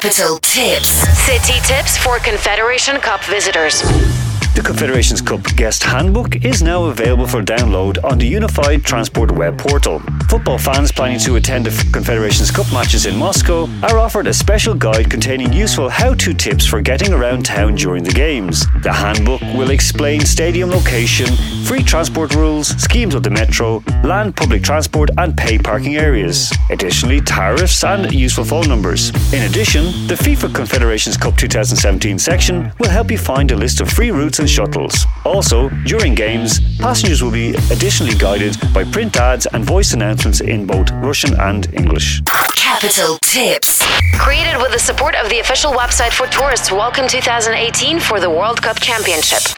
Capital Tips. City tips for Confederation Cup visitors. The Confederations Cup Guest Handbook is now available for download on the Unified Transport web portal. Football fans planning to attend the Confederations Cup matches in Moscow are offered a special guide containing useful how to tips for getting around town during the games. The handbook will explain stadium location, free transport rules, schemes of the metro, land public transport, and pay parking areas. Additionally, tariffs and useful phone numbers. In addition, the FIFA Confederations Cup 2017 section will help you find a list of free routes and shuttles. Also, during games, passengers will be additionally guided by print ads and voice announcements in both Russian and English. Capital Tips. Created with the support of the official website for tourists. Welcome 2018 for the World Cup Championship.